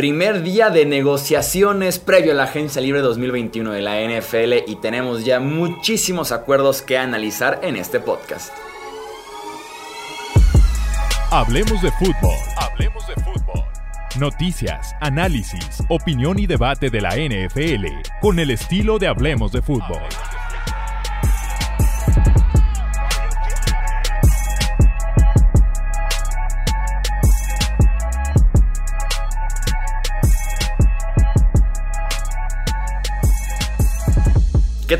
Primer día de negociaciones previo a la agencia libre 2021 de la NFL y tenemos ya muchísimos acuerdos que analizar en este podcast. Hablemos de fútbol. Hablemos de fútbol. Noticias, análisis, opinión y debate de la NFL con el estilo de Hablemos de fútbol.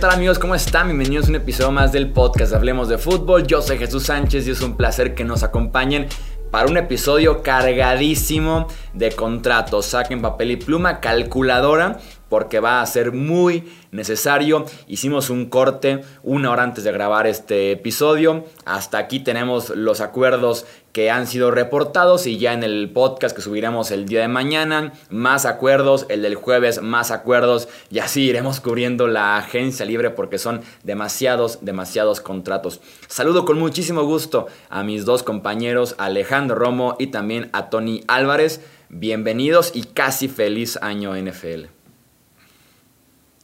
Tal amigos? ¿Cómo están? Bienvenidos a un episodio más del podcast Hablemos de Fútbol. Yo soy Jesús Sánchez y es un placer que nos acompañen para un episodio cargadísimo de contratos. Saquen papel y pluma, calculadora, porque va a ser muy necesario. Hicimos un corte una hora antes de grabar este episodio. Hasta aquí tenemos los acuerdos que han sido reportados y ya en el podcast que subiremos el día de mañana, más acuerdos, el del jueves, más acuerdos y así iremos cubriendo la agencia libre porque son demasiados, demasiados contratos. Saludo con muchísimo gusto a mis dos compañeros, Alejandro Romo y también a Tony Álvarez. Bienvenidos y casi feliz año NFL.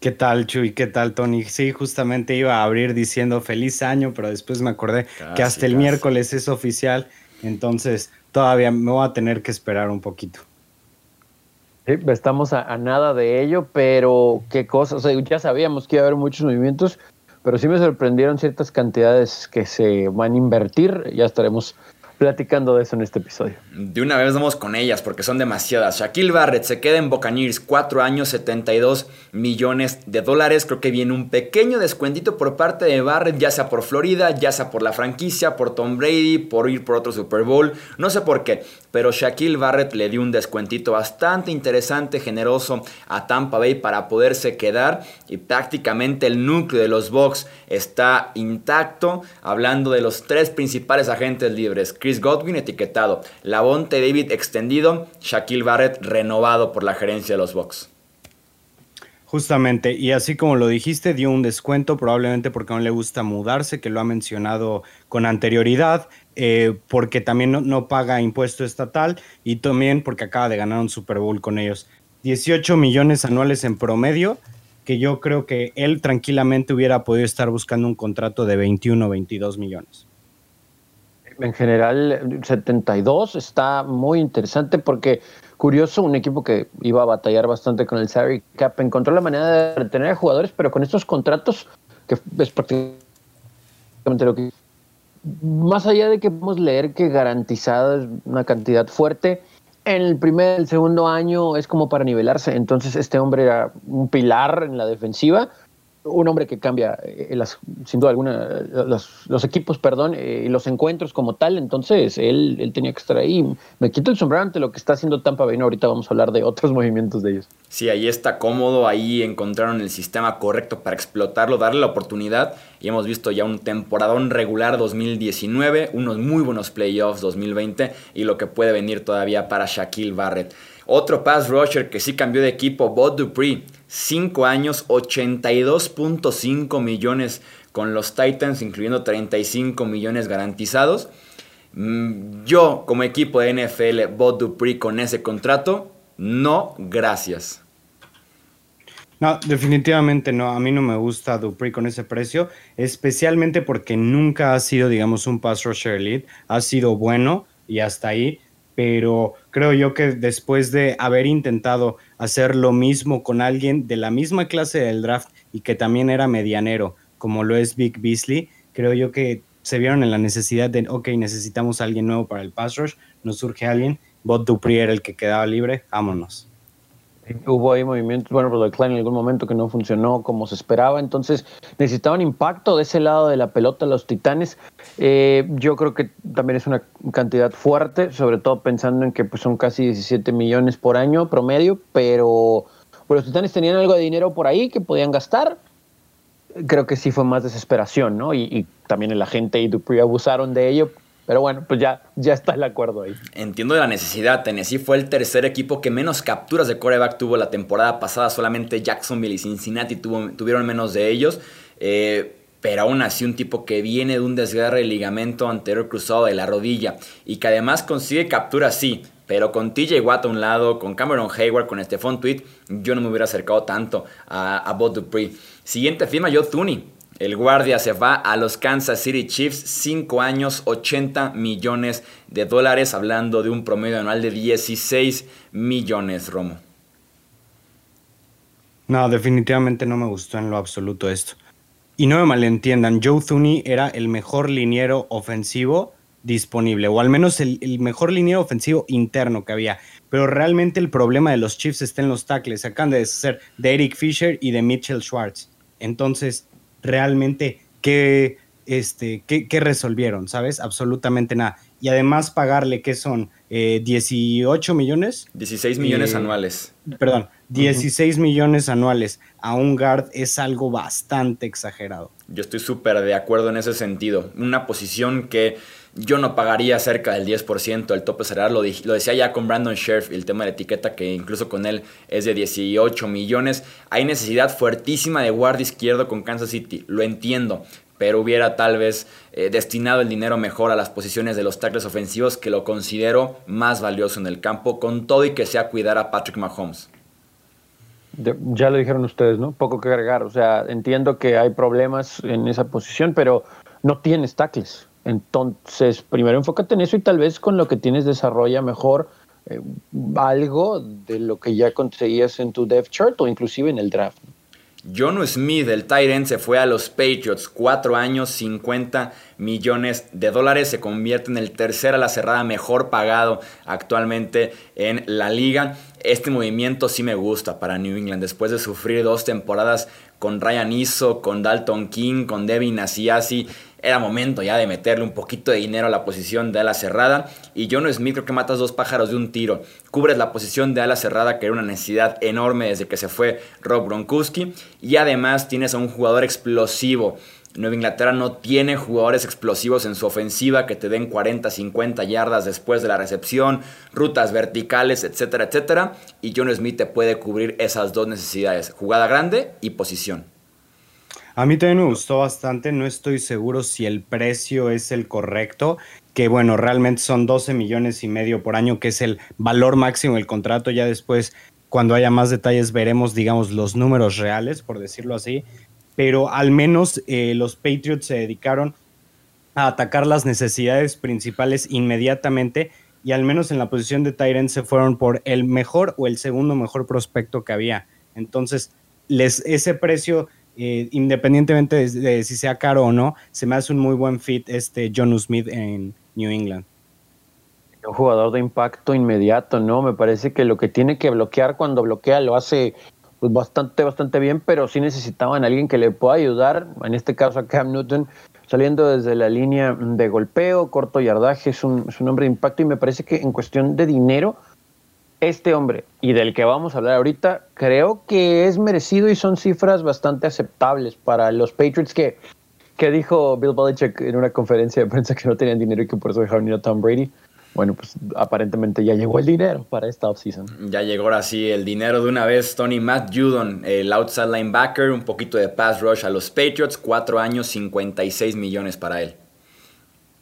¿Qué tal, Chuy? ¿Qué tal, Tony? Sí, justamente iba a abrir diciendo feliz año, pero después me acordé que hasta el miércoles es oficial, entonces todavía me voy a tener que esperar un poquito. Sí, estamos a, nada de ello, pero qué cosa, ya sabíamos que iba a haber muchos movimientos, pero sí me sorprendieron ciertas cantidades que se van a invertir, ya estaremos platicando de eso en este episodio. De una vez vamos con ellas porque son demasiadas. Shaquille Barrett se queda en Buccaneers, 4 años, 72 millones de dólares. Creo que viene un pequeño descuentito por parte de Barrett, ya sea por Florida, ya sea por la franquicia, por Tom Brady, por ir por otro Super Bowl. No sé por qué, pero Shaquille Barrett le dio un descuentito bastante interesante, generoso a Tampa Bay para poderse quedar y prácticamente el núcleo de los Bucks está intacto. Hablando de los tres principales agentes libres, Chris Godwin etiquetado, Lavonte David extendido, Shaquille Barrett renovado por la gerencia de los Bucks. Justamente, y así como lo dijiste, dio un descuento probablemente porque no le gusta mudarse, que lo ha mencionado con anterioridad, eh, porque también no, paga impuesto estatal y también porque acaba de ganar un Super Bowl con ellos. 18 millones anuales en promedio, que yo creo que él tranquilamente hubiera podido estar buscando un contrato de 21 o 22 millones en general 72 está muy interesante porque curioso, un equipo que iba a batallar bastante con el salary cap encontró la manera de retener a jugadores, pero con estos contratos que es prácticamente lo que más allá de que podemos leer que garantizada es una cantidad fuerte, en el primer, el segundo año es como para nivelarse. Entonces este hombre era un pilar en la defensiva un hombre que cambia, eh, las, sin duda alguna, los, equipos, perdón, eh, y los encuentros como tal, entonces él, él tenía que estar ahí. Me quito el sombrero ante lo que está haciendo Tampa Bay, ahorita vamos a hablar de otros movimientos de ellos. Sí, ahí está cómodo, ahí encontraron el sistema correcto para explotarlo, darle la oportunidad, y hemos visto ya un temporadón regular 2019, unos muy buenos playoffs 2020, y lo que puede venir todavía para Shaquille Barrett. Otro pass rusher que sí cambió de equipo, Bob Dupree, 5 años, 82.5 millones con los Titans, incluyendo 35 millones garantizados. Mm, yo, como equipo de NFL, Bob Dupree con ese contrato, no, gracias. No, definitivamente no. A mí no me gusta Dupree con ese precio, especialmente porque nunca ha sido, digamos, un pass rusher elite. Ha sido bueno y hasta ahí pero creo yo que después de haber intentado hacer lo mismo con alguien de la misma clase del draft y que también era medianero, como lo es Vic Beasley, creo yo que se vieron en la necesidad de, ok, necesitamos a alguien nuevo para el pass rush, nos surge alguien, Bot Dupree era el que quedaba libre, vámonos. Hubo ahí movimientos, bueno, pero Klein en algún momento que no funcionó como se esperaba, entonces necesitaban impacto de ese lado de la pelota los Titanes. Eh, yo creo que también es una cantidad fuerte, sobre todo pensando en que pues, son casi 17 millones por año promedio, pero los Titanes tenían algo de dinero por ahí que podían gastar. Creo que sí fue más desesperación, ¿no? Y, y también el agente y Dupree abusaron de ello pero bueno, pues ya, ya está el acuerdo ahí. Entiendo la necesidad. Tennessee fue el tercer equipo que menos capturas de coreback tuvo la temporada pasada. Solamente Jacksonville y Cincinnati tuvieron menos de ellos. Eh, pero aún así un tipo que viene de un desgarre de ligamento anterior cruzado de la rodilla y que además consigue capturas, sí, Pero con TJ Watt a un lado, con Cameron Hayward, con Stephon Tweet, yo no me hubiera acercado tanto a, a Bob Dupree. Siguiente firma, Joe Thuney. El guardia se va a los Kansas City Chiefs, 5 años, 80 millones de dólares, hablando de un promedio anual de 16 millones, Romo. No, definitivamente no me gustó en lo absoluto esto. Y no me malentiendan, Joe Thuney era el mejor liniero ofensivo disponible, o al menos el, mejor liniero ofensivo interno que había. Pero realmente el problema de los Chiefs está en los tackles. Acaban de ser de Eric Fisher y de Mitchell Schwartz. Entonces, realmente, ¿qué, este, qué, resolvieron? ¿Sabes? Absolutamente nada. Y además pagarle, ¿qué son? 18 eh, millones. 16 millones eh, anuales. Perdón, 16 millones anuales a un guard es algo bastante exagerado. Yo estoy súper de acuerdo en ese sentido. Una posición que yo no pagaría cerca del 10% del tope salarial. Lo, decía ya con Brandon Sheriff, el tema de la etiqueta, que incluso con él es de 18 millones. Hay necesidad fuertísima de guardia izquierdo con Kansas City, lo entiendo. Pero hubiera tal vez eh, destinado el dinero mejor a las posiciones de los tackles ofensivos, que lo considero más valioso en el campo, con todo y que sea cuidar a Patrick Mahomes. ya lo dijeron ustedes, ¿no? Poco que agregar. O sea, entiendo que hay problemas en esa posición, pero no tienes tackles. Entonces, primero enfócate en eso y tal vez con lo que tienes desarrolla mejor eh, algo de lo que ya conseguías en tu depth chart o inclusive en el draft. John Smith, el Tyrant, se fue a los Patriots, cuatro años, 50 millones de dólares. Se convierte en el tercer a la cerrada mejor pagado actualmente en la liga. Este movimiento sí me gusta para New England. Después de sufrir dos temporadas con Ryan Iso, con Dalton King, con Devin Asiasi era momento ya de meterle un poquito de dinero a la posición de ala cerrada. Y John Smith creo que matas dos pájaros de un tiro. Cubres la posición de ala cerrada, que era una necesidad enorme desde que se fue Rob Gronkowski. Y además tienes a un jugador explosivo. Nueva Inglaterra no tiene jugadores explosivos en su ofensiva que te den 40, 50 yardas después de la recepción, rutas verticales, etcétera, etcétera. Y John Smith te puede cubrir esas dos necesidades, jugada grande y posición. A mí también me gustó bastante, no estoy seguro si el precio es el correcto, que bueno, realmente son 12 millones y medio por año, que es el valor máximo del contrato, ya después cuando haya más detalles veremos, digamos, los números reales, por decirlo así, pero al menos eh, los Patriots se dedicaron a atacar las necesidades principales inmediatamente y al menos en la posición de Tyrant se fueron por el mejor o el segundo mejor prospecto que había. Entonces, les, ese precio eh, independientemente de, si sea caro o no, se me hace un muy buen fit este John Smith en New England. Un jugador de impacto inmediato, ¿no? Me parece que lo que tiene que bloquear cuando bloquea lo hace pues, bastante, bastante bien, pero sí necesitaban a alguien que le pueda ayudar, en este caso a Cam Newton, saliendo desde la línea de golpeo, corto yardaje, es un, es un hombre de impacto y me parece que en cuestión de dinero este hombre y del que vamos a hablar ahorita, creo que es merecido y son cifras bastante aceptables para los Patriots que, que dijo Bill Belichick en una conferencia de prensa que no tenían dinero y que por eso dejaron ir a Tom Brady. Bueno, pues aparentemente ya llegó el dinero para esta offseason. Ya llegó ahora sí el dinero de una vez. Tony Matt Judon, el outside linebacker, un poquito de pass rush a los Patriots, cuatro años, 56 millones para él.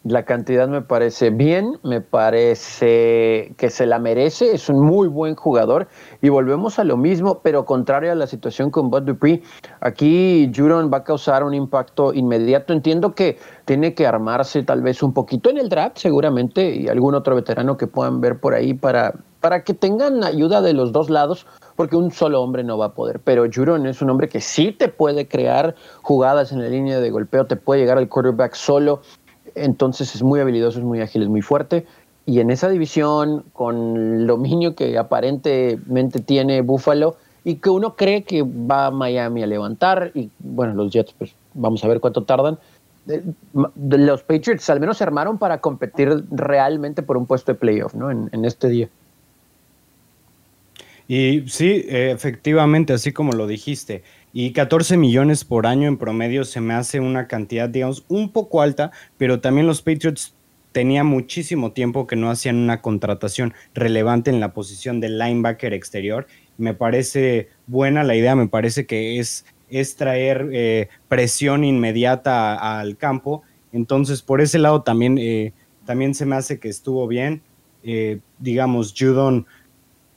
La cantidad me parece bien, me parece que se la merece, es un muy buen jugador y volvemos a lo mismo, pero contrario a la situación con Bud Dupree, aquí Judon va a causar un impacto inmediato. Entiendo que tiene que armarse tal vez un poquito en el draft, seguramente, y algún otro veterano que puedan ver por ahí para, para que tengan ayuda de los dos lados, porque un solo hombre no va a poder. Pero Judon es un hombre que sí te puede crear jugadas en la línea de golpeo, te puede llegar al quarterback solo entonces es muy habilidoso, es muy ágil, es muy fuerte. Y en esa división, con el dominio que aparentemente tiene Buffalo y que uno cree que va a Miami a levantar, y bueno, los Jets, pues vamos a ver cuánto tardan. Eh, los Patriots al menos se armaron para competir realmente por un puesto de playoff, ¿no? En, en este día. Y sí, efectivamente, así como lo dijiste, y 14 millones por año en promedio se me hace una cantidad, digamos, un poco alta, pero también los Patriots tenían muchísimo tiempo que no hacían una contratación relevante en la posición de linebacker exterior. Me parece buena la idea, me parece que es, es traer eh, presión inmediata al campo. Entonces, por ese lado también, eh, también se me hace que estuvo bien. eh, digamos, Judon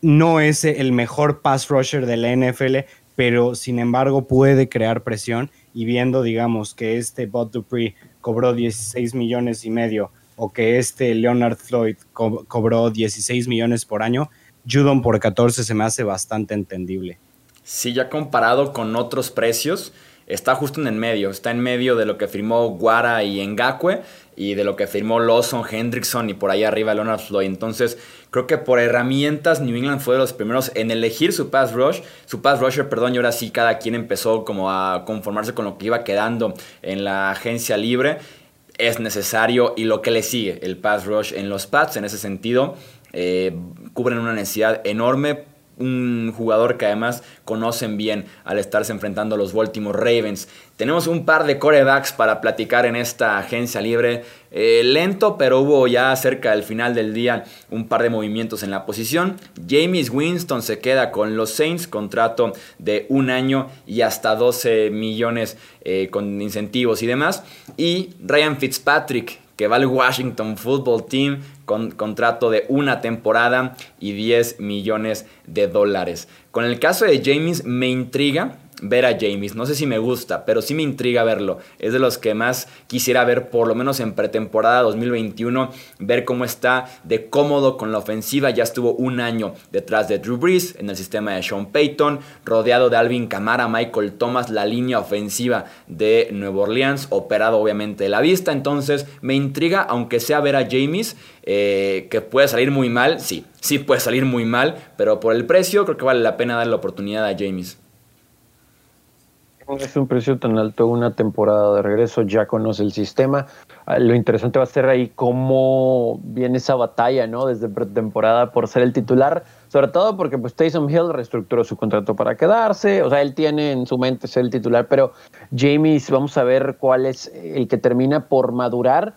no es el mejor pass rusher de la NFL, pero sin embargo puede crear presión y viendo, digamos, que este Bot Dupree cobró 16 millones y medio o que este Leonard Floyd cobró 16 millones por año, Judon por 14 se me hace bastante entendible. Sí, ya comparado con otros precios, está justo en el medio. Está en medio de lo que firmó Guara y Ngakwe y de lo que firmó Lawson, Hendrickson y por ahí arriba Leonard Floyd. Entonces, creo que por herramientas New England fue de los primeros en elegir su pass rush, su pass rusher, perdón, y ahora sí cada quien empezó como a conformarse con lo que iba quedando en la agencia libre. Es necesario y lo que le sigue, el pass rush en los Pats, en ese sentido, eh, cubren una necesidad enorme un jugador que además conocen bien al estarse enfrentando a los Baltimore Ravens. Tenemos un par de corebacks para platicar en esta agencia libre. Eh, lento, pero hubo ya cerca del final del día un par de movimientos en la posición. James Winston se queda con los Saints, contrato de un año y hasta 12 millones eh, con incentivos y demás. Y Ryan Fitzpatrick, que va al Washington Football Team con contrato de una temporada y 10 millones de dólares. Con el caso de James me intriga ver a James. No sé si me gusta, pero sí me intriga verlo. Es de los que más quisiera ver, por lo menos en pretemporada 2021, ver cómo está de cómodo con la ofensiva. Ya estuvo un año detrás de Drew Brees en el sistema de Sean Payton, rodeado de Alvin Kamara, Michael Thomas, la línea ofensiva de Nueva Orleans, operado obviamente de la vista. Entonces me intriga, aunque sea ver a James, eh, que puede salir muy mal. Sí, sí puede salir muy mal, pero por el precio creo que vale la pena dar la oportunidad a James. Es un precio tan alto, una temporada de regreso, ya conoce el sistema. Ah, lo interesante va a ser ahí cómo viene esa batalla, ¿no? Desde pretemporada por ser el titular, sobre todo porque pues Taysom Hill reestructuró su contrato para quedarse, o sea, él tiene en su mente ser el titular, pero James, vamos a ver cuál es el que termina por madurar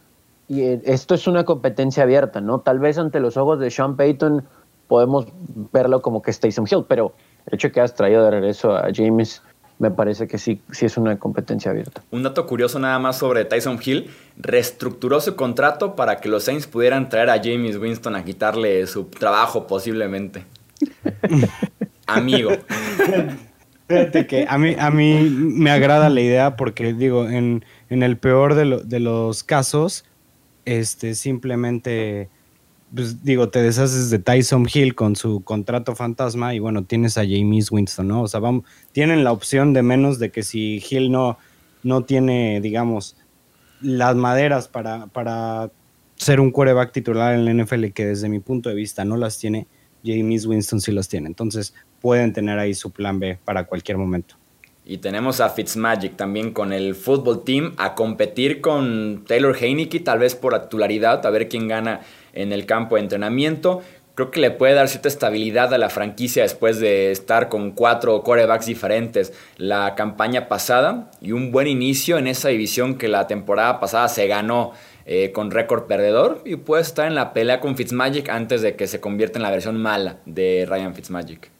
y eh, esto es una competencia abierta, ¿no? Tal vez ante los ojos de Sean Payton podemos verlo como que es Taysom Hill, pero el hecho que has traído de regreso a James me parece que sí, sí es una competencia abierta. Un dato curioso nada más sobre Tyson Hill, reestructuró su contrato para que los Saints pudieran traer a James Winston a quitarle su trabajo posiblemente. Amigo. Fíjate que a mí, a mí me agrada la idea porque digo, en, el peor de, de los casos, este simplemente pues digo, te deshaces de Tyson Hill con su contrato fantasma y bueno, tienes a James Winston, ¿no? O sea, vamos, tienen la opción de menos de que si Hill no, no tiene, digamos, las maderas para, para ser un quarterback titular en la NFL, que desde mi punto de vista no las tiene, James Winston sí las tiene. Entonces pueden tener ahí su plan B para cualquier momento. Y tenemos a Fitzmagic también con el fútbol team a competir con Taylor Heineke, tal vez por la titularidad, a ver quién gana en el campo de entrenamiento. Creo que le puede dar cierta estabilidad a la franquicia después de estar con cuatro corebacks diferentes la campaña pasada y un buen inicio en esa división que la temporada pasada se ganó eh, con récord perdedor y puede estar en la pelea con Fitzmagic antes de que se convierta en la versión mala de Ryan Fitzmagic.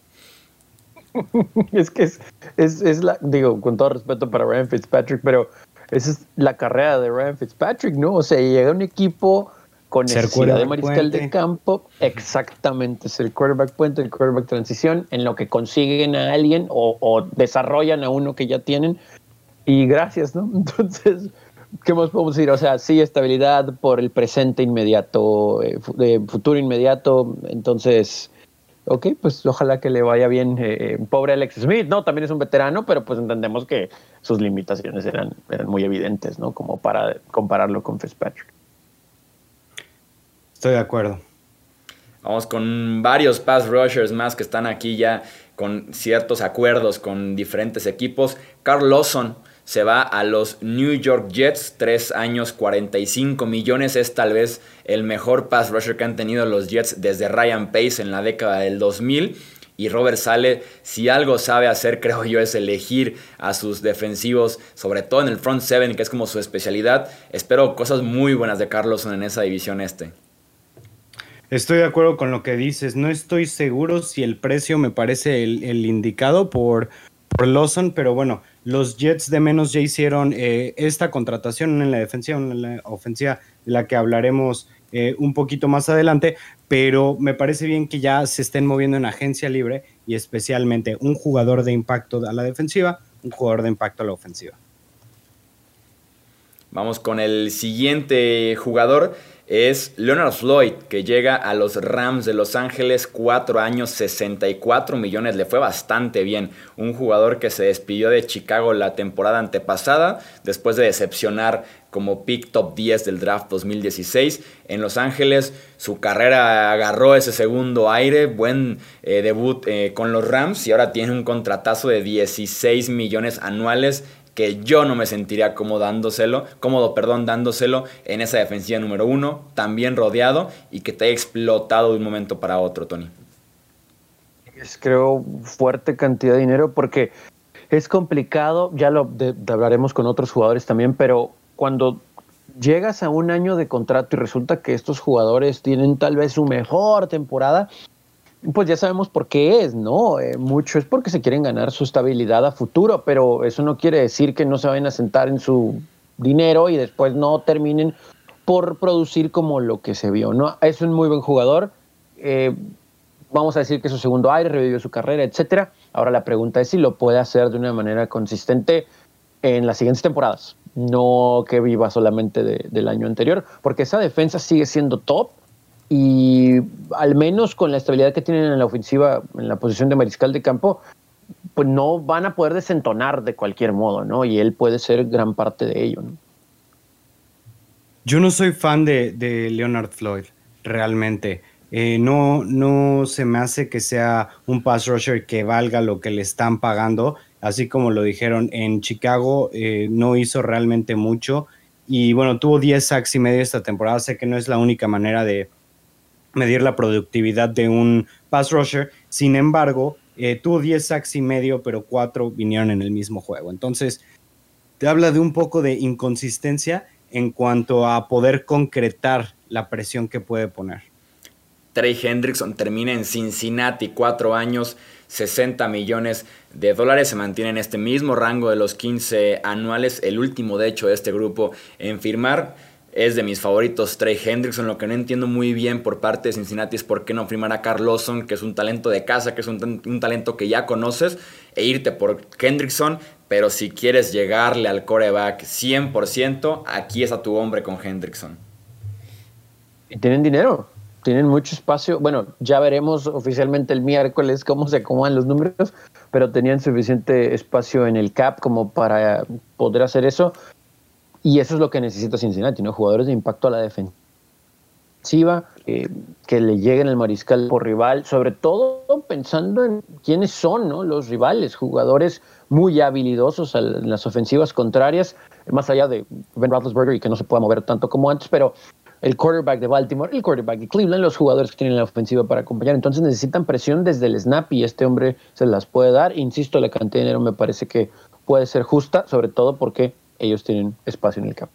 es que es, es, es, la, digo, con todo respeto para Ryan Fitzpatrick, pero esa es la carrera de Ryan Fitzpatrick, ¿no? O sea, llega un equipo con necesidad de mariscal de campo, exactamente, es el quarterback puente, el quarterback transición, en lo que consiguen a alguien o, desarrollan a uno que ya tienen, y gracias, ¿no? Entonces, ¿qué más podemos decir? O sea, sí, estabilidad por el presente inmediato, eh, futuro inmediato, entonces, ok, pues ojalá que le vaya bien. Eh, pobre Alex Smith, ¿no? También es un veterano, pero pues entendemos que sus limitaciones eran, eran muy evidentes, ¿no? Como para compararlo con Fitzpatrick. Estoy de acuerdo. Vamos con varios pass rushers más que están aquí ya con ciertos acuerdos con diferentes equipos. Carl se va a los New York Jets, 3 años 45 millones. Es tal vez el mejor pass rusher que han tenido los Jets desde Ryan Pace en la década del 2000. Y Robert Sale, si algo sabe hacer, creo yo, es elegir a sus defensivos, sobre todo en el front seven, que es como su especialidad. Espero cosas muy buenas de Carlson en esa división este. Estoy de acuerdo con lo que dices. No estoy seguro si el precio me parece el, indicado por, por, Lawson, pero bueno, los Jets de menos ya hicieron eh, esta contratación en la defensiva, en la ofensiva, de la que hablaremos eh, un poquito más adelante. pero me parece bien que ya se estén moviendo en agencia libre y especialmente un jugador de impacto a la defensiva, un jugador de impacto a la ofensiva. Vamos con el siguiente jugador es Leonard Floyd, que llega a los Rams de Los Ángeles, 4 años, 64 millones, le fue bastante bien. Un jugador que se despidió de Chicago la temporada antepasada, después de decepcionar como pick top 10 del draft 2016. En Los Ángeles su carrera agarró ese segundo aire, buen eh, debut eh, con los Rams y ahora tiene un contratazo de 16 millones anuales que yo no me sentiría cómodo dándoselo, cómodo, perdón, dándoselo en esa defensiva número uno, también rodeado y que te haya explotado de un momento para otro, Tony. Es creo fuerte cantidad de dinero porque es complicado, ya lo hablaremos con otros jugadores también, pero cuando llegas a un año de contrato y resulta que estos jugadores tienen tal vez su mejor temporada, pues ya sabemos por qué es, ¿no? Eh, mucho es porque se quieren ganar su estabilidad a futuro, pero eso no quiere decir que no se vayan a sentar en su dinero y después no terminen por producir como lo que se vio, ¿no? Es un muy buen jugador. Eh, vamos a decir que su segundo aire, revivió su carrera, etcétera. Ahora la pregunta es si lo puede hacer de una manera consistente en las siguientes temporadas, no que viva solamente del año anterior, porque esa defensa sigue siendo top y al menos con la estabilidad que tienen en la ofensiva, en la posición de mariscal de campo, pues no van a poder desentonar de cualquier modo, ¿no? Y él puede ser gran parte de ello, ¿no? Yo no soy fan de, Leonard Floyd, realmente. Eh, no, no se me hace que sea un pass rusher que valga lo que le están pagando. Así como lo dijeron en Chicago, eh, no hizo realmente mucho. Y bueno, tuvo 10 sacks y medio esta temporada. Sé que no es la única manera de, medir la productividad de un pass rusher. Sin embargo, eh, tuvo 10 sacks y medio, pero 4 vinieron en el mismo juego. Entonces, te habla de un poco de inconsistencia en cuanto a poder concretar la presión que puede poner. Trey Hendrickson termina en Cincinnati, 4 años, 60 millones de dólares. Se mantiene en este mismo rango de los 15 anuales, el último de hecho de este grupo en firmar es de mis favoritos Trey Hendrickson. Lo que no entiendo muy bien por parte de Cincinnati es por qué no firmar a Carl que es un talento de casa, que es un, talento que ya conoces, e irte por Hendrickson. Pero si quieres llegarle al coreback 100%, aquí es a tu hombre con Hendrickson. Y tienen dinero, tienen mucho espacio. Bueno, ya veremos oficialmente el miércoles cómo se acomodan los números, pero tenían suficiente espacio en el cap como para poder hacer eso. Y eso es lo que necesita Cincinnati, ¿no? Jugadores de impacto a la defensiva, que le lleguen el mariscal por rival, sobre todo pensando en quiénes son ¿no? los rivales, jugadores muy habilidosos en las ofensivas contrarias, más allá de Ben Roethlisberger y que no se pueda mover tanto como antes, pero el quarterback de Baltimore, el quarterback de Cleveland, los jugadores que tienen la ofensiva para acompañar. Entonces necesitan presión desde el snap y este hombre se las puede dar. Insisto, la cantidad de dinero me parece que puede ser justa, sobre todo porque ellos tienen espacio en el cap.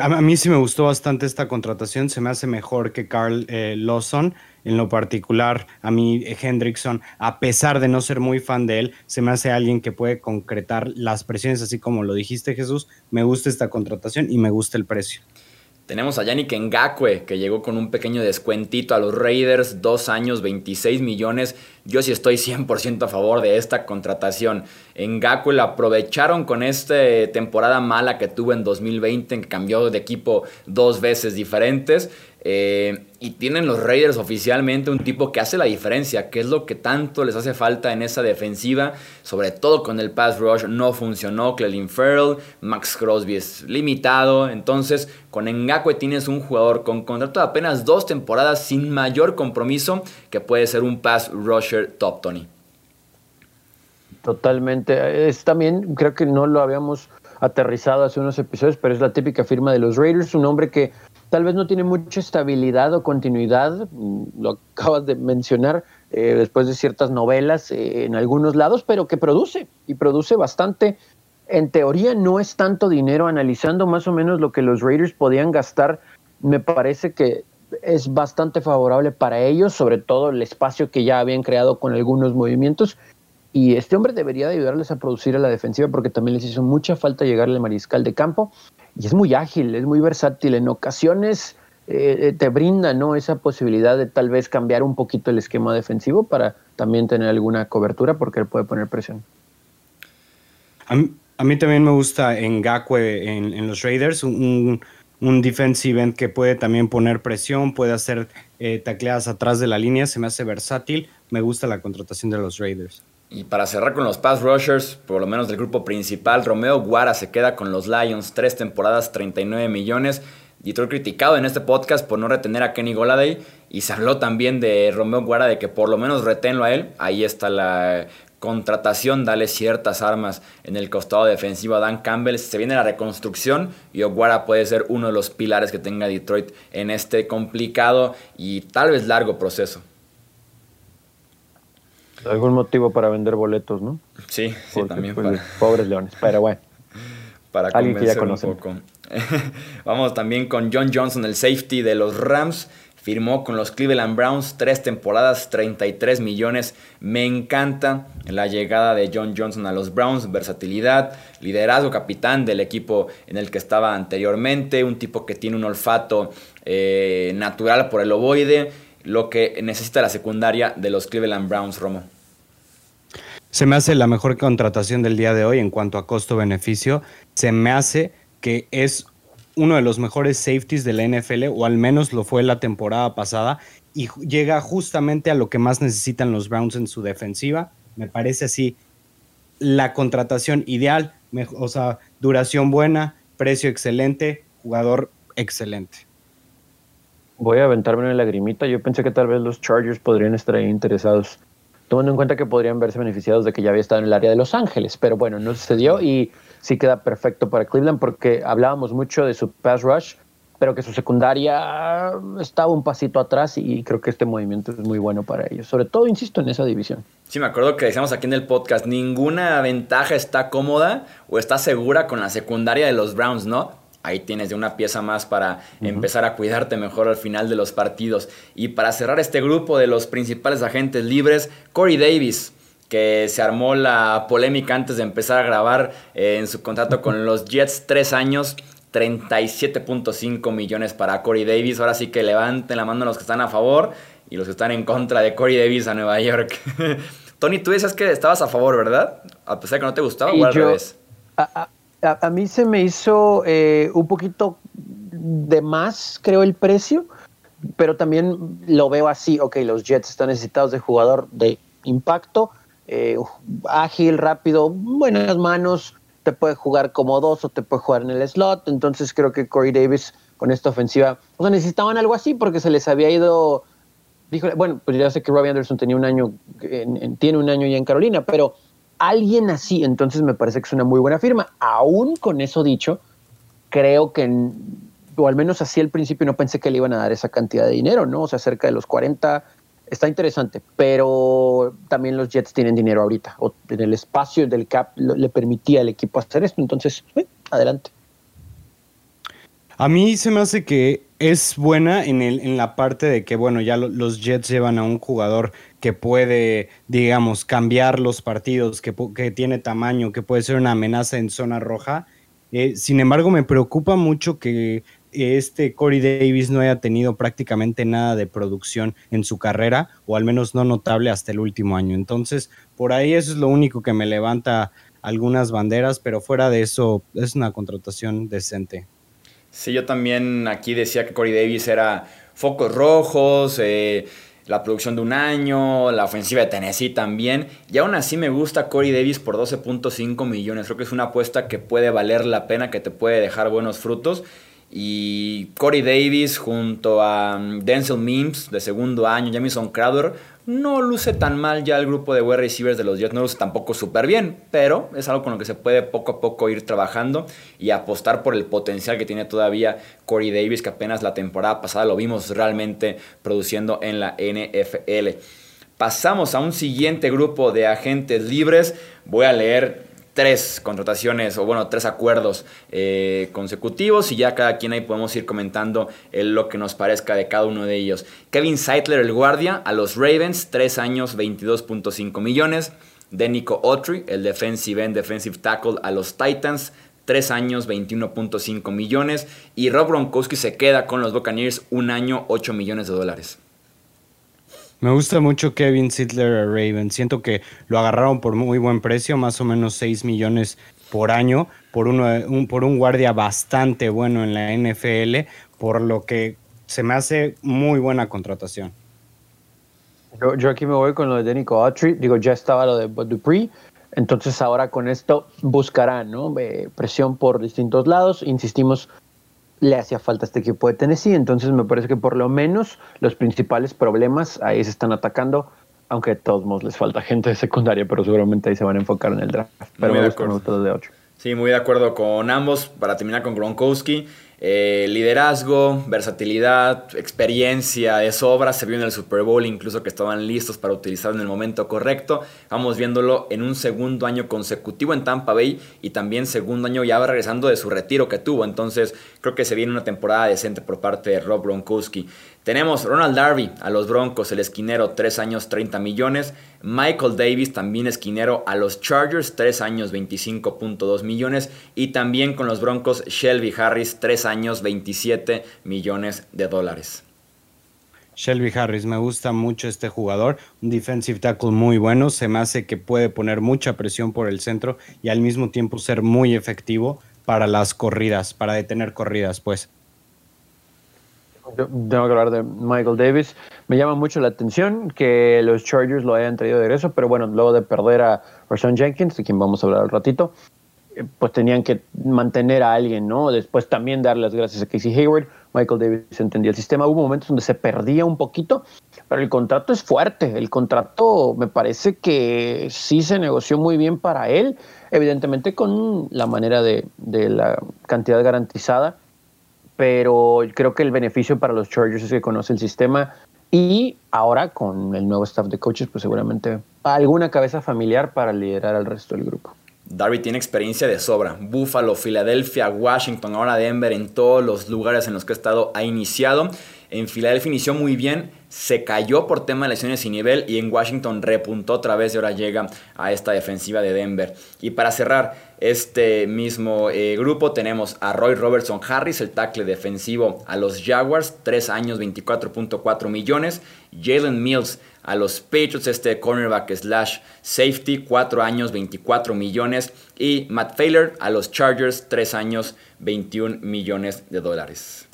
A mí sí me gustó bastante esta contratación, se me hace mejor que Carl eh, Lawson. En lo particular, a mí Hendrickson, a pesar de no ser muy fan de él, se me hace alguien que puede concretar las presiones, así como lo dijiste Jesús. Me gusta esta contratación y me gusta el precio. Tenemos a Yannick Ngakwe, que llegó con un pequeño descuentito a los Raiders, dos años, 26 millones. Yo sí estoy 100% a favor de esta contratación. Ngakwe la aprovecharon con esta temporada mala que tuvo en 2020, en que cambió de equipo dos veces diferentes. Eh, y tienen los Raiders oficialmente un tipo que hace la diferencia, que es lo que tanto les hace falta en esa defensiva, sobre todo con el pass rush no funcionó, Clelin Farrell, Max Crosby es limitado, entonces con Ngakwe tienes un jugador con contrato de apenas dos temporadas sin mayor compromiso que puede ser un pass rusher top, Tony. Totalmente, es también, creo que no lo habíamos aterrizado hace unos episodios, pero es la típica firma de los Raiders, un hombre que tal vez no tiene mucha estabilidad o continuidad, mm, lo acabas de mencionar, eh, después de ciertas novelas eh, en algunos lados, pero que produce y produce bastante. En teoría no es tanto dinero, analizando más o menos lo que los Raiders podían gastar, me parece que es bastante favorable para ellos, sobre todo el espacio que ya habían creado con algunos movimientos. Y este hombre debería de ayudarles a producir a la defensiva porque también les hizo mucha falta llegarle al mariscal de campo y es muy ágil, es muy versátil. En ocasiones eh, te brinda ¿no? esa posibilidad de tal vez cambiar un poquito el esquema defensivo para también tener alguna cobertura porque él puede poner presión. A mí, también me gusta en Gakwe en, los Raiders, un, un, defensive end que puede también poner presión, puede hacer eh, tacleadas atrás de la línea, se me hace versátil, me gusta la contratación de los Raiders. Y para cerrar con los pass rushers, por lo menos del grupo principal, Romeo Guara se queda con los Lions, tres temporadas, 39 millones. Detroit criticado en este podcast por no retener a Kenny Goladay y se habló también de Romeo Guara de que por lo menos reténlo a él. Ahí está la contratación, dale ciertas armas en el costado defensivo a Dan Campbell. Se viene la reconstrucción y Oguara puede ser uno de los pilares que tenga Detroit en este complicado y tal vez largo proceso. Algún motivo para vender boletos, ¿no? Sí, sí, también. Pues, pobres leones, pero bueno. Para Alguien que ya un poco. Vamos también con John Johnson, el safety de los Rams. Firmó con los Cleveland Browns tres temporadas, 33 millones. Me encanta la llegada de John Johnson a los Browns, versatilidad, liderazgo, capitán del equipo en el que estaba anteriormente, un tipo que tiene un olfato eh, natural por el ovoide, lo que necesita la secundaria de los Cleveland Browns, Romo. Se me hace la mejor contratación del día de hoy en cuanto a costo-beneficio. Se me hace que es uno de los mejores safeties de la NFL, o al menos lo fue la temporada pasada, y llega justamente a lo que más necesitan los Browns en su defensiva. Me parece así la contratación ideal, o sea, duración buena, precio excelente, jugador excelente. Voy a aventarme una lagrimita. Yo pensé que tal vez los Chargers podrían estar ahí interesados, tomando en cuenta que podrían verse beneficiados de que ya había estado en el área de Los Ángeles, pero bueno, no sucedió y sí queda perfecto para Cleveland porque hablábamos mucho de su pass rush, pero que su secundaria estaba un pasito atrás y creo que este movimiento es muy bueno para ellos. Sobre todo, insisto, en esa división. Sí, me acuerdo que decíamos aquí en el podcast, ninguna ventaja está cómoda o está segura con la secundaria de los Browns, ¿no? Ahí tienes de una pieza más para empezar a cuidarte mejor al final de los partidos. Y para cerrar este grupo de los principales agentes libres, Corey Davis que se armó la polémica antes de empezar a grabar eh, en su contrato con los Jets, tres años, 37.5 millones para Corey Davis. Ahora sí que levanten la mano los que están a favor y los que están en contra de Corey Davis a Nueva York. Tony, tú decías que estabas a favor, ¿verdad? A pesar de que no te gustaba, o al revés. A, mí se me hizo eh, un poquito de más, creo, el precio, pero también lo veo así. Ok, los Jets están necesitados de jugador de impacto eh, ágil, rápido, buenas manos, te puede jugar como dos o te puede jugar en el slot. Entonces creo que Corey Davis con esta ofensiva, o sea, necesitaban algo así porque se les había ido. Dijo, bueno, pues ya sé que Robbie Anderson tenía un año, tiene un año ya en Carolina, pero alguien así, entonces me parece que es una muy buena firma. Aún con eso dicho, creo que, o al menos así al principio no pensé que le iban a dar esa cantidad de dinero, ¿no? O sea, cerca de los 40, está interesante, pero también los Jets tienen dinero ahorita, o en el espacio del cap le permitía al equipo hacer esto, entonces, eh, adelante. A mí se me hace que es buena en, el, en la parte de que, bueno, ya los Jets llevan a un jugador que puede, digamos, cambiar los partidos, que, que tiene tamaño, que puede ser una amenaza en zona roja. Eh, sin embargo, me preocupa mucho que este Corey Davis no haya tenido prácticamente nada de producción en su carrera, o al menos no notable hasta el último año. Entonces, por ahí eso es lo único que me levanta algunas banderas, pero fuera de eso es una contratación decente. Sí, yo también aquí decía que Corey Davis era focos rojos, eh, la producción de un año, la ofensiva de Tennessee también. Y aún así me gusta Corey Davis por 12.5 millones. Creo que es una apuesta que puede valer la pena, que te puede dejar buenos frutos. Y Corey Davis junto a mm, Denzel Mims de segundo año, Jamison Crowder, no luce tan mal ya el grupo de wide receivers de los Jets, no luce tampoco súper bien, pero es algo con lo que se puede poco a poco ir trabajando y apostar por el potencial que tiene todavía Corey Davis, que apenas la temporada pasada lo vimos realmente produciendo en la NFL. Pasamos a un siguiente grupo de agentes libres. Voy a leer tres contrataciones o bueno, tres acuerdos eh, consecutivos y ya cada quien ahí podemos ir comentando lo que nos parezca de cada uno de ellos. Kevin Seitler, el guardia, a los Ravens, tres años, 22.5 millones. De Nico Autry, el defensive end, defensive tackle, a los Titans, 3 años, 21.5 millones. Y Rob Gronkowski se queda con los Buccaneers un año, 8 millones de dólares. Me gusta mucho Kevin Sidler a Raven. Siento que lo agarraron por muy buen precio, más o menos 6 millones por año, por, uno, un, por un guardia bastante bueno en la NFL, por lo que se me hace muy buena contratación. Yo, aquí me voy con lo de Nico Autry. Digo, ya estaba lo de Dupree. Entonces ahora con esto buscarán ¿no? presión por distintos lados. Insistimos, le hacía falta a este equipo de Tennessee. Entonces me parece que por lo menos los principales problemas ahí se están atacando. Aunque a todos modos les falta gente de secundaria, pero seguramente ahí se van a enfocar en el draft. Pero me gusta de 8. Sí, muy de acuerdo con ambos. Para terminar con Gronkowski, eh, liderazgo, versatilidad, experiencia de sobra. Se vio en el Super Bowl incluso que estaban listos para utilizarlo en el momento correcto. Vamos viéndolo en un segundo año consecutivo en Tampa Bay y también segundo año ya regresando de su retiro que tuvo. Entonces creo que se viene una temporada decente por parte de Rob Gronkowski. Tenemos Ronald Darby a los Broncos, el esquinero, 3 años 30 millones. Michael Davis, también esquinero, a los Chargers, 3 años 25.2 millones. Y también con los Broncos, Shelby Harris, 3 años 27 millones de dólares. Shelby Harris, me gusta mucho este jugador, un defensive tackle muy bueno, se me hace que puede poner mucha presión por el centro y al mismo tiempo ser muy efectivo para las corridas, para detener corridas, pues tengo que hablar de Michael Davis. Me llama mucho la atención que los Chargers lo hayan traído de regreso, pero bueno, luego de perder a Rashawn Jenkins, de quien vamos a hablar al ratito, pues tenían que mantener a alguien, ¿no? Después también dar las gracias a Casey Hayward. Michael Davis entendía el sistema. Hubo momentos donde se perdía un poquito, pero el contrato es fuerte. El contrato me parece que sí se negoció muy bien para él, evidentemente con la manera de, de la cantidad garantizada pero creo que el beneficio para los Chargers es que conoce el sistema y ahora con el nuevo staff de coaches, pues seguramente alguna cabeza familiar para liderar al resto del grupo. Darby tiene experiencia de sobra. Buffalo, Filadelfia, Washington, ahora Denver, en todos los lugares en los que ha estado ha iniciado. En Filadelfia inició muy bien, se cayó por tema de lesiones y nivel y en Washington repuntó otra vez y ahora llega a esta defensiva de Denver. Y para cerrar este mismo eh, grupo tenemos a Roy Robertson Harris, el tackle defensivo a los Jaguars, 3 años 24.4 millones. Jalen Mills a los Patriots, este cornerback slash safety, 4 años 24 millones. Y Matt Failer a los Chargers, 3 años 21 millones de dólares.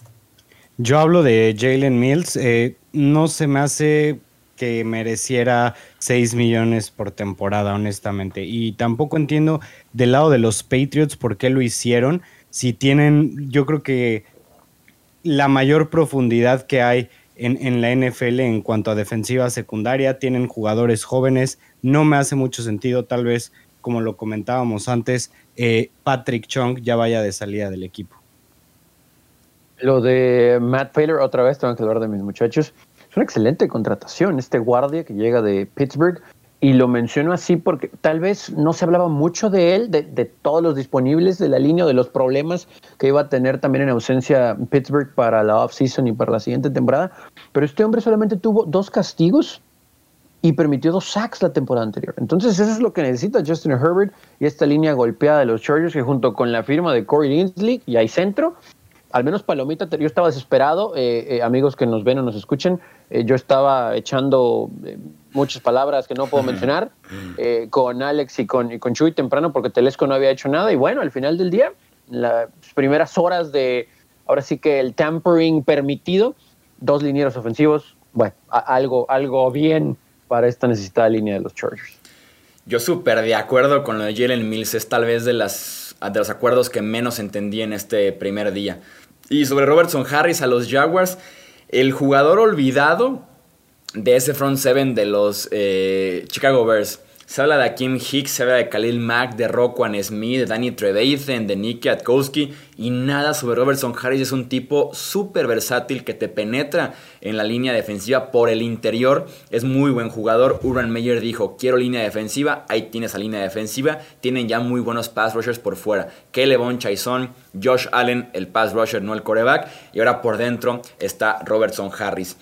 Yo hablo de Jalen Mills. Eh, no se me hace que mereciera 6 millones por temporada, honestamente. Y tampoco entiendo del lado de los Patriots por qué lo hicieron. Si tienen, yo creo que la mayor profundidad que hay en, la NFL en cuanto a defensiva secundaria, tienen jugadores jóvenes, no me hace mucho sentido, tal vez, como lo comentábamos antes, eh, Patrick Chung ya vaya de salida del equipo. Lo de Matt Taylor, otra vez tengo que hablar de mis muchachos. Es una excelente contratación, este guardia que llega de Pittsburgh. Y lo menciono así porque tal vez no se hablaba mucho de él, de, todos los disponibles de la línea, de los problemas que iba a tener también en ausencia Pittsburgh para la off-season y para la siguiente temporada. Pero este hombre solamente tuvo dos castigos y permitió dos sacks la temporada anterior. Entonces eso es lo que necesita Justin Herbert y esta línea golpeada de los Chargers que junto con la firma de Corey Linsley y hay centro, al menos Palomita, yo estaba desesperado, eh, eh, amigos que nos ven o nos escuchen, eh, yo estaba echando muchas palabras que no puedo mencionar con Alex y con, y con Chuy temprano porque Telesco no había hecho nada y bueno, al final del día, las primeras horas de, ahora sí que el tampering permitido, dos linieros ofensivos, bueno, algo, algo bien para esta necesitada línea de los Chargers. Yo súper de acuerdo con lo de Jalen Mills, es tal vez de, las, de los acuerdos que menos entendí en este primer día. Y sobre Robertson Harris a los Jaguars, el jugador olvidado de ese front seven de los eh, Chicago Bears. Se habla de Akim Hicks, se habla de Khalil Mack, de Roquan Smith, de Danny Trevathan, de Nicky Atkowski y nada sobre Robertson Harris. Es un tipo súper versátil que te penetra en la línea defensiva por el interior. Es muy buen jugador. Urban Meyer dijo, quiero línea defensiva. Ahí tienes la línea defensiva. Tienen ya muy buenos pass rushers por fuera. Kelevon Chaison, Josh Allen, el pass rusher, no el coreback. Y ahora por dentro está Robertson Harris.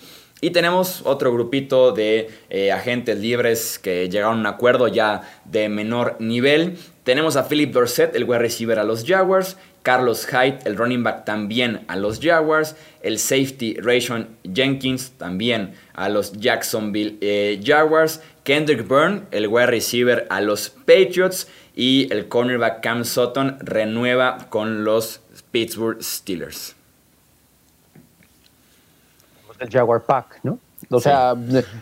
Y tenemos otro grupito de eh, agentes libres que llegaron a un acuerdo ya de menor nivel. Tenemos a Philip Dorset, el wide receiver a los Jaguars. Carlos Hyde, el running back también a los Jaguars. El safety Rayshon Jenkins también a los Jacksonville eh, Jaguars. Kendrick Byrne, el wide receiver a los Patriots. Y el cornerback Cam Sutton renueva con los Pittsburgh Steelers el Jaguar Pack, ¿no? O sea,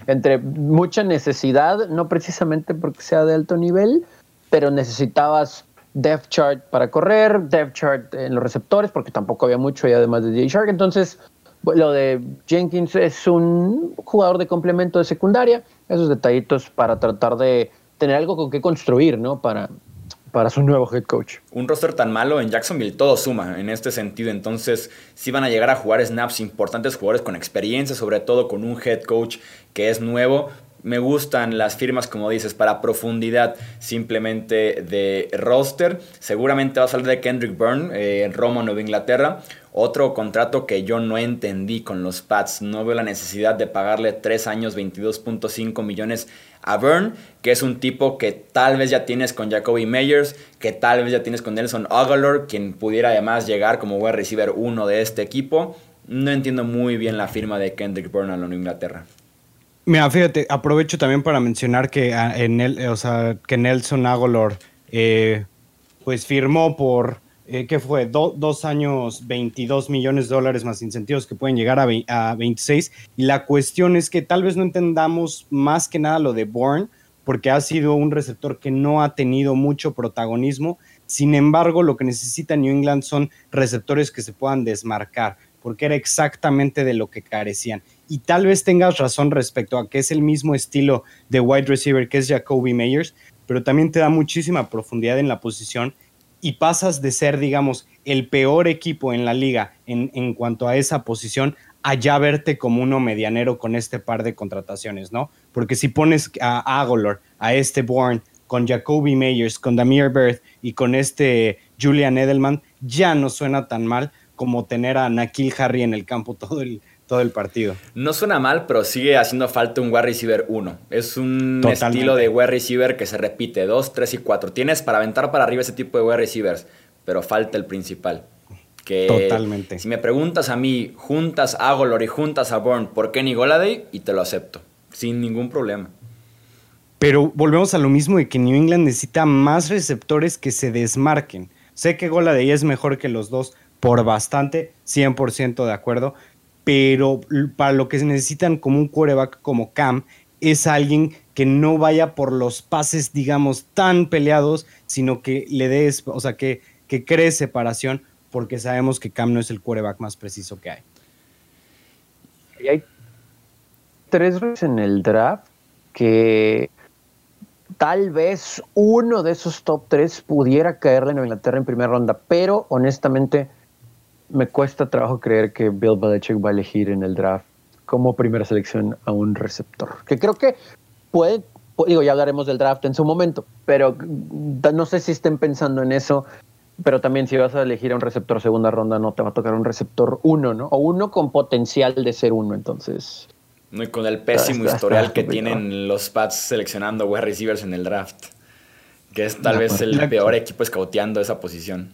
entre mucha necesidad, no precisamente porque sea de alto nivel, pero necesitabas depth chart para correr, depth chart en los receptores, porque tampoco había mucho y además de DJ Shark. Entonces, lo de Jenkins es un jugador de complemento de secundaria, esos detallitos para tratar de tener algo con qué construir, ¿no? Para, para su nuevo head coach. Un roster tan malo en Jacksonville todo suma en este sentido, entonces sí van a llegar a jugar snaps importantes, jugadores con experiencia, sobre todo con un head coach que es nuevo. Me gustan las firmas, como dices, para profundidad simplemente de roster. Seguramente va a salir de Kendrick Byrne eh, en Roma, Nueva Inglaterra. Otro contrato que yo no entendí con los Pats. No veo la necesidad de pagarle 3 años 22.5 millones a Byrne, que es un tipo que tal vez ya tienes con Jacoby Meyers, que tal vez ya tienes con Nelson Aguilar, quien pudiera además llegar como wide receiver uno de este equipo. No entiendo muy bien la firma de Kendrick Byrne a la Inglaterra. Mira, fíjate, aprovecho también para mencionar que, ah, en el, o sea, que Nelson Aguilar eh, pues firmó por eh, ¿qué fue? dos años, 22 millones de dólares más incentivos que pueden llegar a, a, 26. Y la cuestión es que tal vez no entendamos más que nada lo de Bourne, porque ha sido un receptor que no ha tenido mucho protagonismo. Sin embargo, lo que necesita New England son receptores que se puedan desmarcar, porque era exactamente de lo que carecían. Y tal vez tengas razón respecto a que es el mismo estilo de wide receiver que es Jacoby Meyers, pero también te da muchísima profundidad en la posición y pasas de ser, digamos, el peor equipo en la liga en, en cuanto a esa posición a ya verte como uno medianero con este par de contrataciones, ¿no? Porque si pones a Agolor, a este Bourne, con Jacoby Meyers, con Damir Bird y con este Julian Edelman, ya no suena tan mal como tener a Nakil Harry en el campo todo el, todo el partido. No suena mal, pero sigue haciendo falta un wide receiver 1. Es un estilo de wide receiver que se repite, 2, 3 y 4. Tienes para aventar para arriba ese tipo de wide receivers, pero falta el principal. Que Totalmente. Si me preguntas a mí, juntas a Golor y juntas a Bourne por Kenny Goladay, y te lo acepto, sin ningún problema. Pero volvemos a lo mismo de que New England necesita más receptores que se desmarquen. Sé que Goladay es mejor que los dos por bastante, 100% de acuerdo, pero para lo que se necesitan como un quarterback como Cam es alguien que no vaya por los pases, digamos, tan peleados, sino que le des, o sea, que, que cree separación, porque sabemos que Cam no es el quarterback más preciso que hay. Y hay tres veces en el draft que tal vez uno de esos top tres pudiera caerle en Inglaterra en primera ronda, pero honestamente me cuesta trabajo creer que Bill Belichick va a elegir en el draft como primera selección a un receptor. Que creo que puede, digo, ya hablaremos del draft en su momento, pero no sé si estén pensando en eso. Pero también si vas a elegir a un receptor segunda ronda, no te va a tocar un receptor uno, ¿no? O uno con potencial de ser uno, entonces. No, y con el pésimo historial que tienen los Pats seleccionando wide receivers en el draft. Que es tal vez el peor equipo escauteando esa posición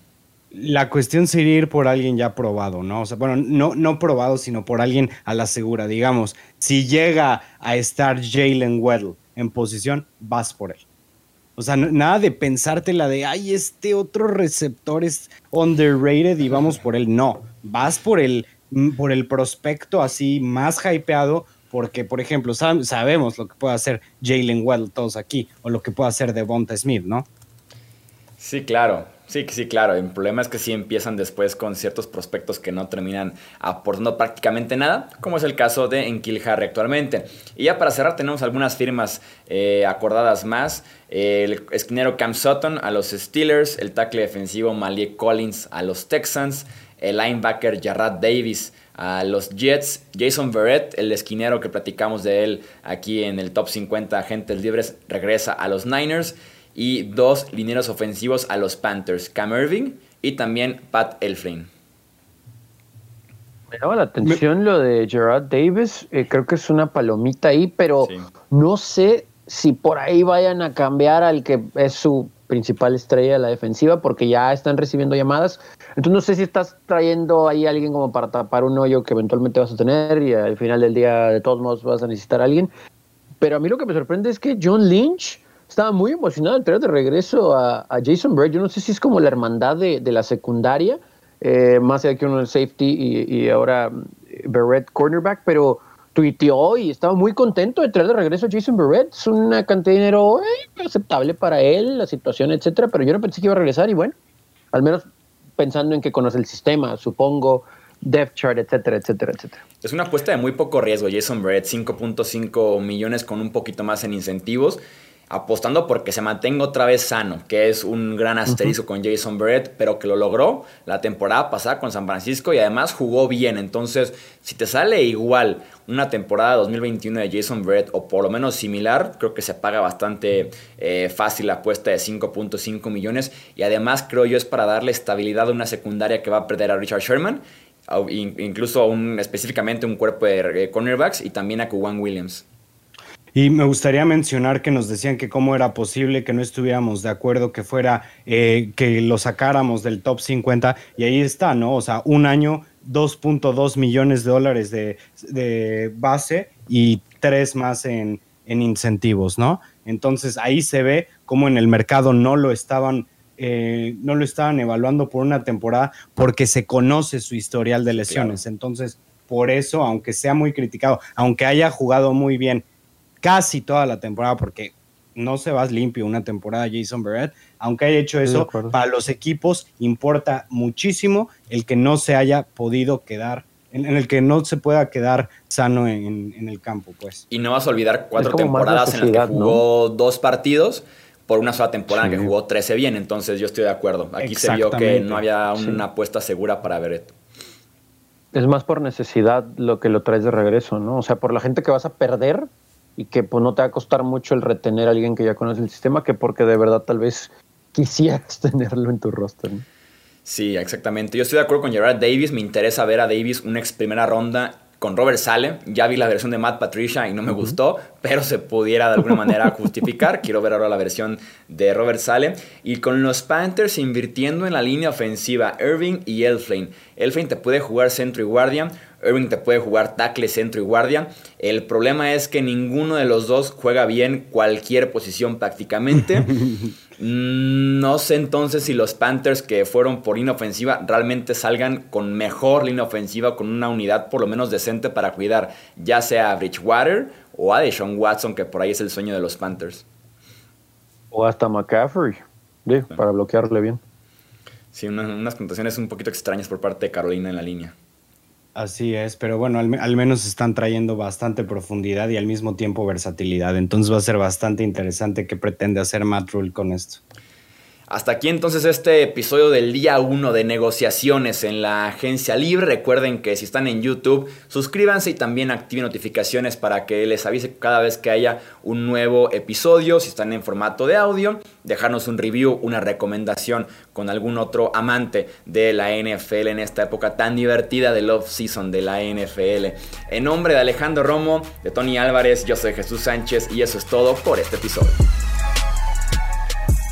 la cuestión sería ir por alguien ya probado, ¿no? O sea, bueno, no, no probado, sino por alguien a la segura. Digamos, si llega a estar Jalen Weddle en posición, vas por él. O sea, nada de pensarte la de, ay, este otro receptor es underrated y vamos por él. No, vas por el, por el prospecto así más hypeado, porque, por ejemplo, sabemos lo que puede hacer Jalen Weddle todos aquí, o lo que puede hacer Devonta Smith, ¿no? Sí, claro. Sí, sí, claro. El problema es que sí empiezan después con ciertos prospectos que no terminan aportando prácticamente nada, como es el caso de Enkil Harry actualmente. Y ya para cerrar tenemos algunas firmas eh, acordadas más. El esquinero Cam Sutton a los Steelers, el tackle defensivo Malik Collins a los Texans, el linebacker Jarrad Davis a los Jets, Jason Verrett, el esquinero que platicamos de él aquí en el top 50 agentes libres, regresa a los Niners y dos lineros ofensivos a los Panthers, Cam Irving y también Pat Elflin. Me llama la atención lo de Gerard Davis, eh, creo que es una palomita ahí, pero no sé si por ahí vayan a cambiar al que es su principal estrella de la defensiva, porque ya están recibiendo llamadas. Entonces no sé si estás trayendo ahí a alguien como para tapar un hoyo que eventualmente vas a tener y al final del día de todos modos vas a necesitar a alguien. Pero a mí lo que me sorprende es que John Lynch estaba muy emocionado al traer de regreso a, Jason Bird. Yo no sé si es como la hermandad de, la secundaria, eh, más allá que uno el safety y, ahora eh, Barrett cornerback, pero tuiteó y estaba muy contento de traer de regreso a Jason Barrett. Es una cantidad de dinero eh, aceptable para él, la situación, etcétera, pero yo no pensé que iba a regresar y bueno, al menos pensando en que conoce el sistema, supongo, depth chart, etcétera, etcétera, etcétera. Es una apuesta de muy poco riesgo, Jason Barrett, 5.5 millones con un poquito más en incentivos apostando porque se mantenga otra vez sano, que es un gran asterisco con Jason Barrett, pero que lo logró la temporada pasada con San Francisco y además jugó bien. Entonces, si te sale igual una temporada 2021 de Jason Barrett o por lo menos similar, creo que se paga bastante eh, fácil la apuesta de 5.5 millones y además creo yo es para darle estabilidad a una secundaria que va a perder a Richard Sherman, incluso un, específicamente un cuerpo de eh, cornerbacks y también a Kuwan Williams. Y me gustaría mencionar que nos decían que cómo era posible que no estuviéramos de acuerdo que fuera, eh, que lo sacáramos del top 50. Y ahí está, ¿no? O sea, un año, 2.2 millones de dólares de, base y tres más en, incentivos, ¿no? Entonces ahí se ve cómo en el mercado no lo estaban eh, no lo estaban evaluando por una temporada porque se conoce su historial de lesiones. Entonces, por eso, aunque sea muy criticado, aunque haya jugado muy bien casi toda la temporada, porque no se va limpio una temporada Jason Barrett, aunque haya hecho eso, para los equipos importa muchísimo el que no se haya podido quedar, en, el que no se pueda quedar sano en, el campo, pues. Y no vas a olvidar cuatro temporadas en las que jugó dos partidos por una sola temporada en que jugó 13 bien, entonces yo estoy de acuerdo. Aquí se vio que no había una apuesta segura para Barrett. Es más por necesidad lo que lo traes de regreso, ¿no? O sea, por la gente que vas a perder, y que pues no te va a costar mucho el retener a alguien que ya conoce el sistema que porque de verdad tal vez quisieras tenerlo en tu roster. Sí, exactamente. Yo estoy de acuerdo con Gerard Davis. Me interesa ver a Davis una ex primera ronda con Robert Sale. Ya vi la versión de Matt Patricia y no me gustó, pero se pudiera de alguna manera justificar. Quiero ver ahora la versión de Robert Sale. Y con los Panthers invirtiendo en la línea ofensiva, Irving y Elflane. Elflane te puede jugar centro y guardia. Irving te puede jugar tackle, centro y guardia. El problema es que ninguno de los dos juega bien cualquier posición prácticamente. no sé entonces si los Panthers que fueron por línea ofensiva realmente salgan con mejor línea ofensiva, con una unidad por lo menos decente para cuidar ya sea a Bridgewater o a Deshaun Watson, que por ahí es el sueño de los Panthers. O hasta McCaffrey, para bloquearle bien. Sí, unas connotaciones un poquito extrañas por parte de Carolina en la línea. Así es, pero bueno, al, menos están trayendo bastante profundidad y al mismo tiempo versatilidad. Entonces va a ser bastante interesante qué pretende hacer Matt Rule con esto. Hasta aquí entonces este episodio del día 1 de negociaciones en la agencia libre. Recuerden que si están en YouTube, suscríbanse y también activen notificaciones para que les avise cada vez que haya un nuevo episodio. Si están en formato de audio, dejarnos un review, una recomendación con algún otro amante de la NFL en esta época tan divertida del off-season de la NFL. En nombre de Alejandro Romo, de Tony Álvarez, yo soy Jesús Sánchez y eso es todo por este episodio.